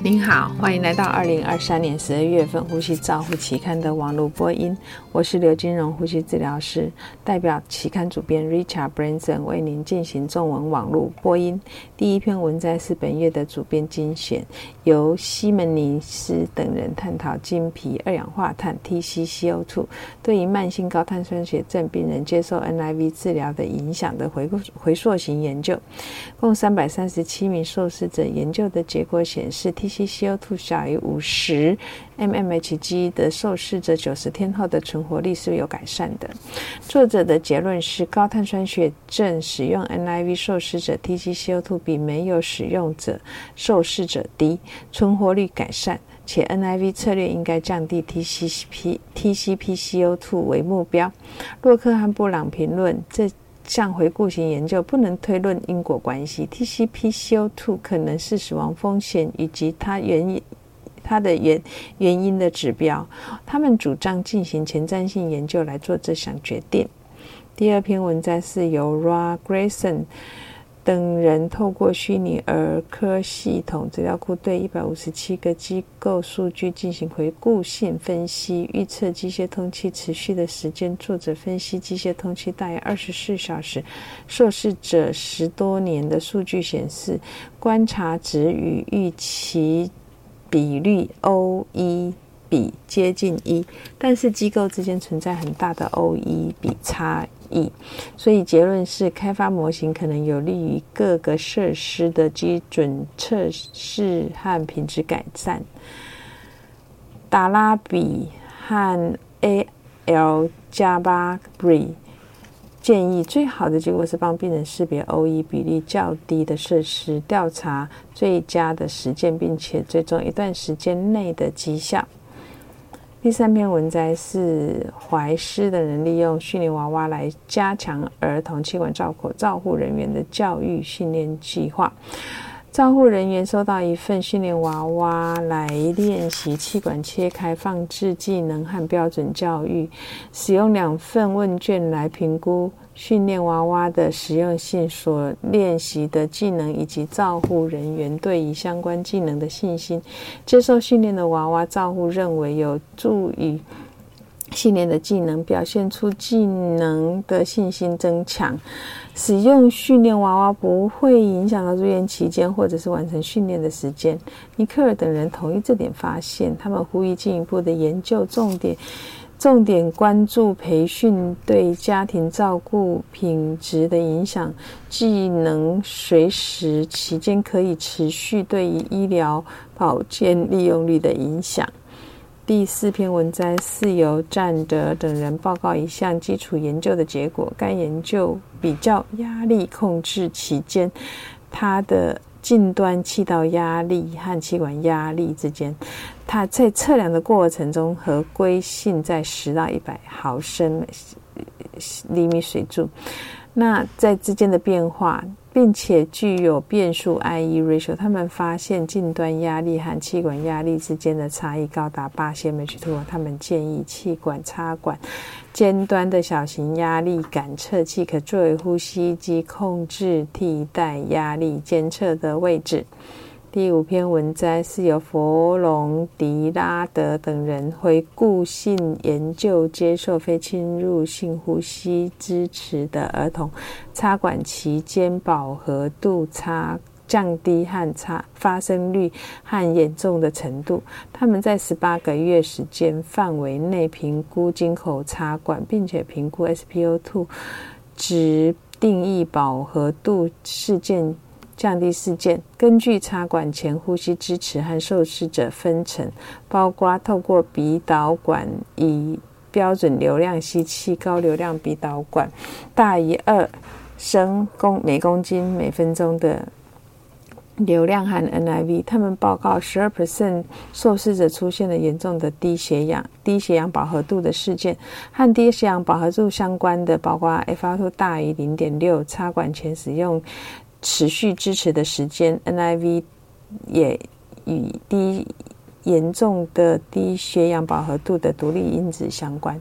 您好，欢迎来到二零二三年十二月份《呼吸照护期刊》的网络播音。我是刘金荣呼吸治疗师，代表期刊主编 Richard Branson 为您进行中文网络播音。第一篇文摘是本月的主编精选，由西门尼斯等人探讨金皮二氧化碳 （TCCO2） 对于慢性高碳酸血症病人接受 NIV 治疗的影响的回回溯型研究。共三百三十七名受试者研究的结果显示，T TCCO2 小于五十 mmHg 的受试者，九十天后的存活率是有改善的。作者的结论是，高碳酸血症使用 NIV 受试者 TCCO2 比没有使用者受试者低，存活率改善，且 NIV 策略应该降低 TCP TCPCO2 为目标。洛克和布朗评论这。像回顾型研究不能推论因果关系，TCPCO2 可能是死亡风险以及它原因、它的原原因的指标。他们主张进行前瞻性研究来做这项决定。第二篇文章是由 Ra Grayson。等人透过虚拟儿科系统资料库对一百五十七个机构数据进行回顾性分析，预测机械通气持续的时间。作者分析机械通气大约二十四小时，受试者十多年的数据显示，观察值与预期比率 O1 比接近一，但是机构之间存在很大的 O1 比差。异，所以结论是，开发模型可能有利于各个设施的基准测试和品质改善。达拉比和 A L 加巴 b r 建议，最好的结果是帮病人识别 O E 比例较低的设施，调查最佳的实践，并且追踪一段时间内的绩效。第三篇文摘是怀师的人利用训练娃娃来加强儿童气管照口照护人员的教育训练计划。照护人员收到一份训练娃娃来练习气管切开放置技能和标准教育，使用两份问卷来评估。训练娃娃的实用性、所练习的技能以及照护人员对于相关技能的信心。接受训练的娃娃照护认为有助于训练的技能表现出技能的信心增强。使用训练娃娃不会影响到住院期间或者是完成训练的时间。尼克尔等人同意这点发现，他们呼吁进一步的研究重点。重点关注培训对家庭照顾品质的影响，技能随时期间可以持续对于医疗保健利用率的影响。第四篇文章是由占德等人报告一项基础研究的结果。该研究比较压力控制期间，它的近端气道压力和气管压力之间。它在测量的过程中，合规性在十到一百毫升厘米水柱。那在之间的变化，并且具有变数 IE ratio，他们发现近端压力和气管压力之间的差异高达八千 H2。他们建议气管插管尖端的小型压力感测器可作为呼吸机控制替代压力监测的位置。第五篇文摘是由佛隆迪拉德等人回顾性研究接受非侵入性呼吸支持的儿童插管期间饱和度差降低和差发生率和严重的程度。他们在十八个月时间范围内评估经口插管，并且评估 SPO2 值定义饱和度事件。降低事件，根据插管前呼吸支持和受试者分层，包括透过鼻导管以标准流量吸气，高流量鼻导管大于二升公每公斤每分钟的流量和 NIV。他们报告十二 percent 受试者出现了严重的低血氧、低血氧饱和度的事件，和低血氧饱和度相关的包括 FR2 大于零点六，插管前使用。持续支持的时间，NIV 也与低严重的低血氧饱和度的独立因子相关。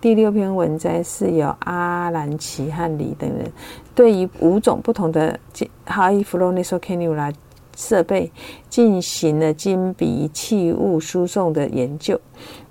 第六篇文摘是由阿兰奇汉里等人对于五种不同的 High Flow Nasal Cannula 设备进行了金鼻气雾输送的研究。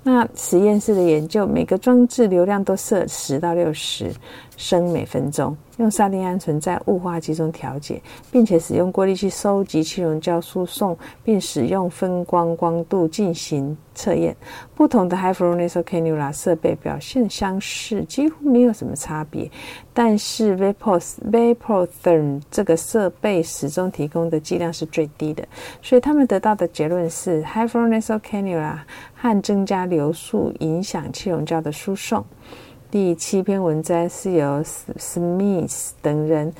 那实验室的研究，每个装置流量都设十到六十升每分钟，用沙丁胺醇在雾化机中调节，并且使用过滤器收集气溶胶输送，并使用分光光度进行测验。不同的 high flow nasal cannula 设备表现相似，几乎没有什么差别。但是 vapor vaportherm 这个设备始终提供的剂量是最低的，所以他们得到的结论是 high flow nasal cannula。和增加流速影响气溶胶的输送。第七篇文章是由 Smith 等人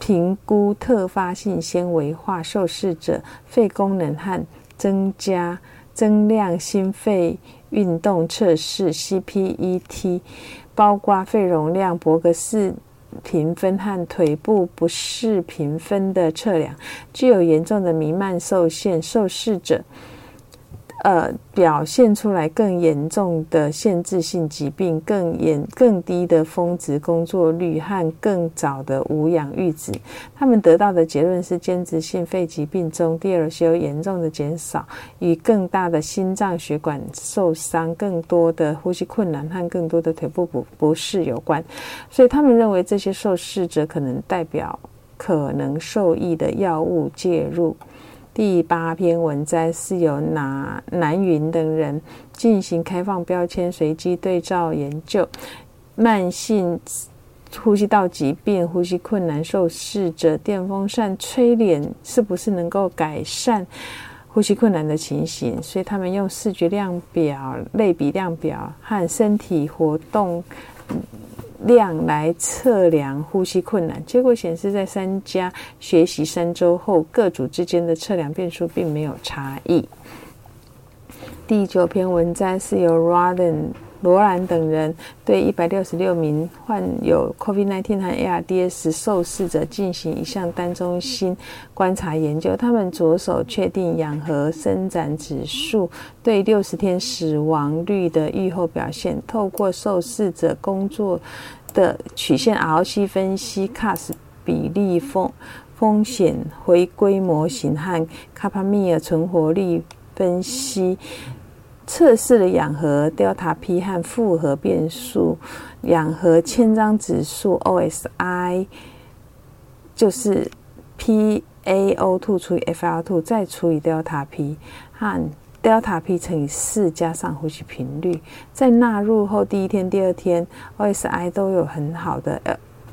评估特发性纤维化受试者肺功能和增加增量心肺运动测试 （CPET），包括肺容量、伯格氏评分和腿部不适评分的测量。具有严重的弥漫受限受试者。呃，表现出来更严重的限制性疾病、更严、更低的峰值工作率和更早的无氧阈值。他们得到的结论是，间质性肺疾病中第二修严重的减少，与更大的心脏血管受伤、更多的呼吸困难和更多的腿部不不适有关。所以，他们认为这些受试者可能代表可能受益的药物介入。第八篇文摘是由南南云等人进行开放标签随机对照研究，慢性呼吸道疾病、呼吸困难受试者电风扇吹脸是不是能够改善呼吸困难的情形？所以他们用视觉量表、类比量表和身体活动。量来测量呼吸困难，结果显示，在三家学习三周后，各组之间的测量变数并没有差异。第九篇文章是由 Roden 罗兰等人对一百六十六名患有 COVID-19 和 ARDS 受试者进行一项单中心观察研究，他们着手确定氧合伸展指数对六十天死亡率的预后表现，透过受试者工作。的曲线 RC 分析、CAS 比例风风险回归模型和卡帕米尔存活率分析，测试了氧合 delta P 和复合变数氧合千张指数 OSI，就是 PaO2 除以 FR2 再除以 delta P 和。delta P 乘以四加上呼吸频率，在纳入后第一天、第二天，OSI 都有很好的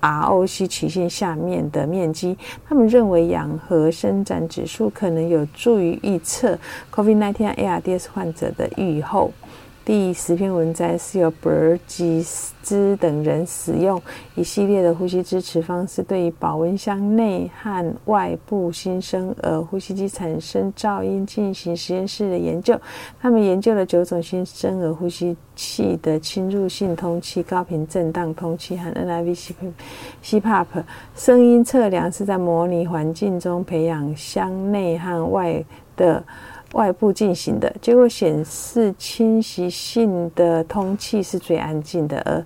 ROC 曲线下面的面积。他们认为氧合伸展指数可能有助于预测 COVID-19 ARDS 患者的预后。第十篇文摘是由博尔吉斯等人使用一系列的呼吸支持方式，对于保温箱内和外部新生儿呼吸机产生噪音进行实验室的研究。他们研究了九种新生儿呼吸器的侵入性通气、高频震荡通气和 NIV CPAP 声音测量，是在模拟环境中培养箱内和外的。外部进行的结果显示，侵袭性的通气是最安静的，而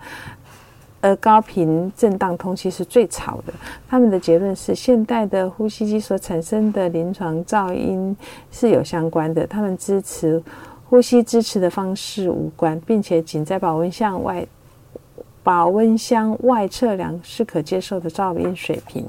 而高频震荡通气是最吵的。他们的结论是，现代的呼吸机所产生的临床噪音是有相关的。他们支持呼吸支持的方式无关，并且仅在保温箱外保温箱外测量是可接受的噪音水平。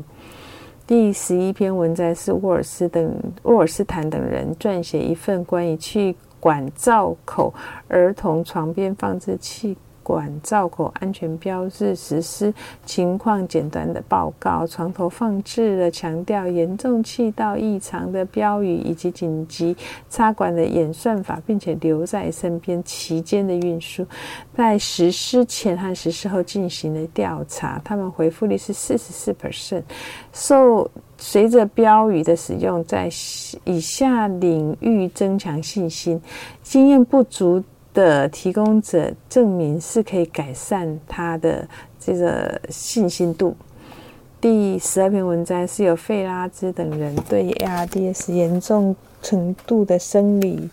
第十一篇文摘是沃尔斯等沃尔斯坦等人撰写一份关于气管造口儿童床边放置器。管造口安全标志实施情况简短的报告，床头放置了强调严重气道异常的标语以及紧急插管的演算法，并且留在身边期间的运输。在实施前和实施后进行了调查，他们回复率是四十四 percent。受随着标语的使用，在以下领域增强信心，经验不足。的提供者证明是可以改善他的这个信心度。第十二篇文章是由费拉兹等人对 ARDS 严重程度的生理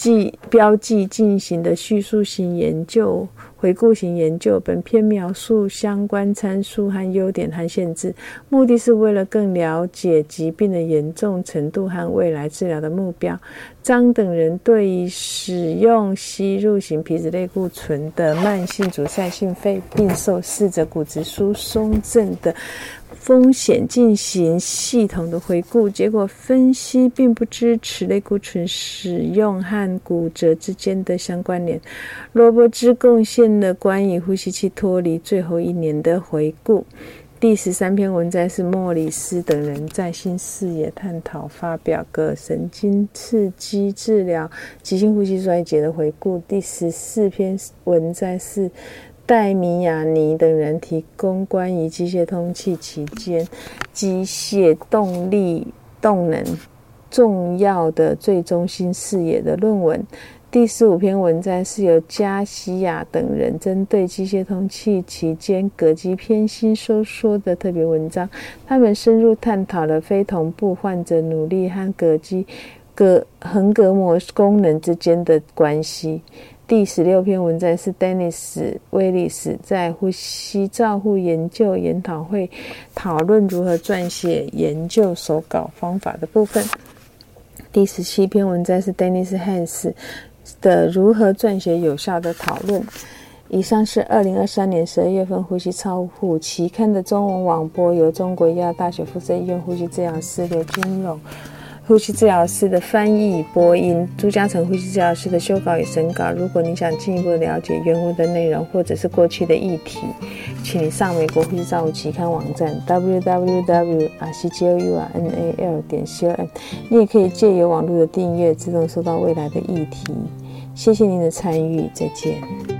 记标记进行的叙述性研究。回顾型研究，本篇描述相关参数和优点和限制，目的是为了更了解疾病的严重程度和未来治疗的目标。张等人对于使用吸入型皮质类固醇的慢性阻塞性肺病受试者骨质疏松症的。风险进行系统的回顾，结果分析并不支持类固醇使用和骨折之间的相关联。罗伯兹贡献了关于呼吸器脱离最后一年的回顾。第十三篇文摘是莫里斯等人在新视野探讨发表个神经刺激治疗急性呼吸衰竭的回顾。第十四篇文摘是。戴米亚尼等人提供关于机械通气期间机械动力动能重要的最中心视野的论文。第十五篇文章是由加西亚等人针对机械通气期间膈肌偏心收缩的特别文章。他们深入探讨了非同步患者努力和膈肌膈横膈膜功能之间的关系。第十六篇文章是 Dennis 威利斯在呼吸照护研究研讨会讨论如何撰写研究手稿方法的部分。第十七篇文章是 Dennis Hans 的如何撰写有效的讨论。以上是二零二三年十二月份呼吸照护期刊的中文网播，由中国医药大学附设医院呼吸治疗师刘金荣。呼吸治疗师的翻译播音，朱嘉诚呼吸治疗师的修稿与审稿。如果你想进一步了解原文的内容，或者是过去的议题，请你上美国呼吸照护期刊网站 www. 啊 c g o u r n a l 点 c o m。你也可以借由网络的订阅，自动收到未来的议题。谢谢您的参与，再见。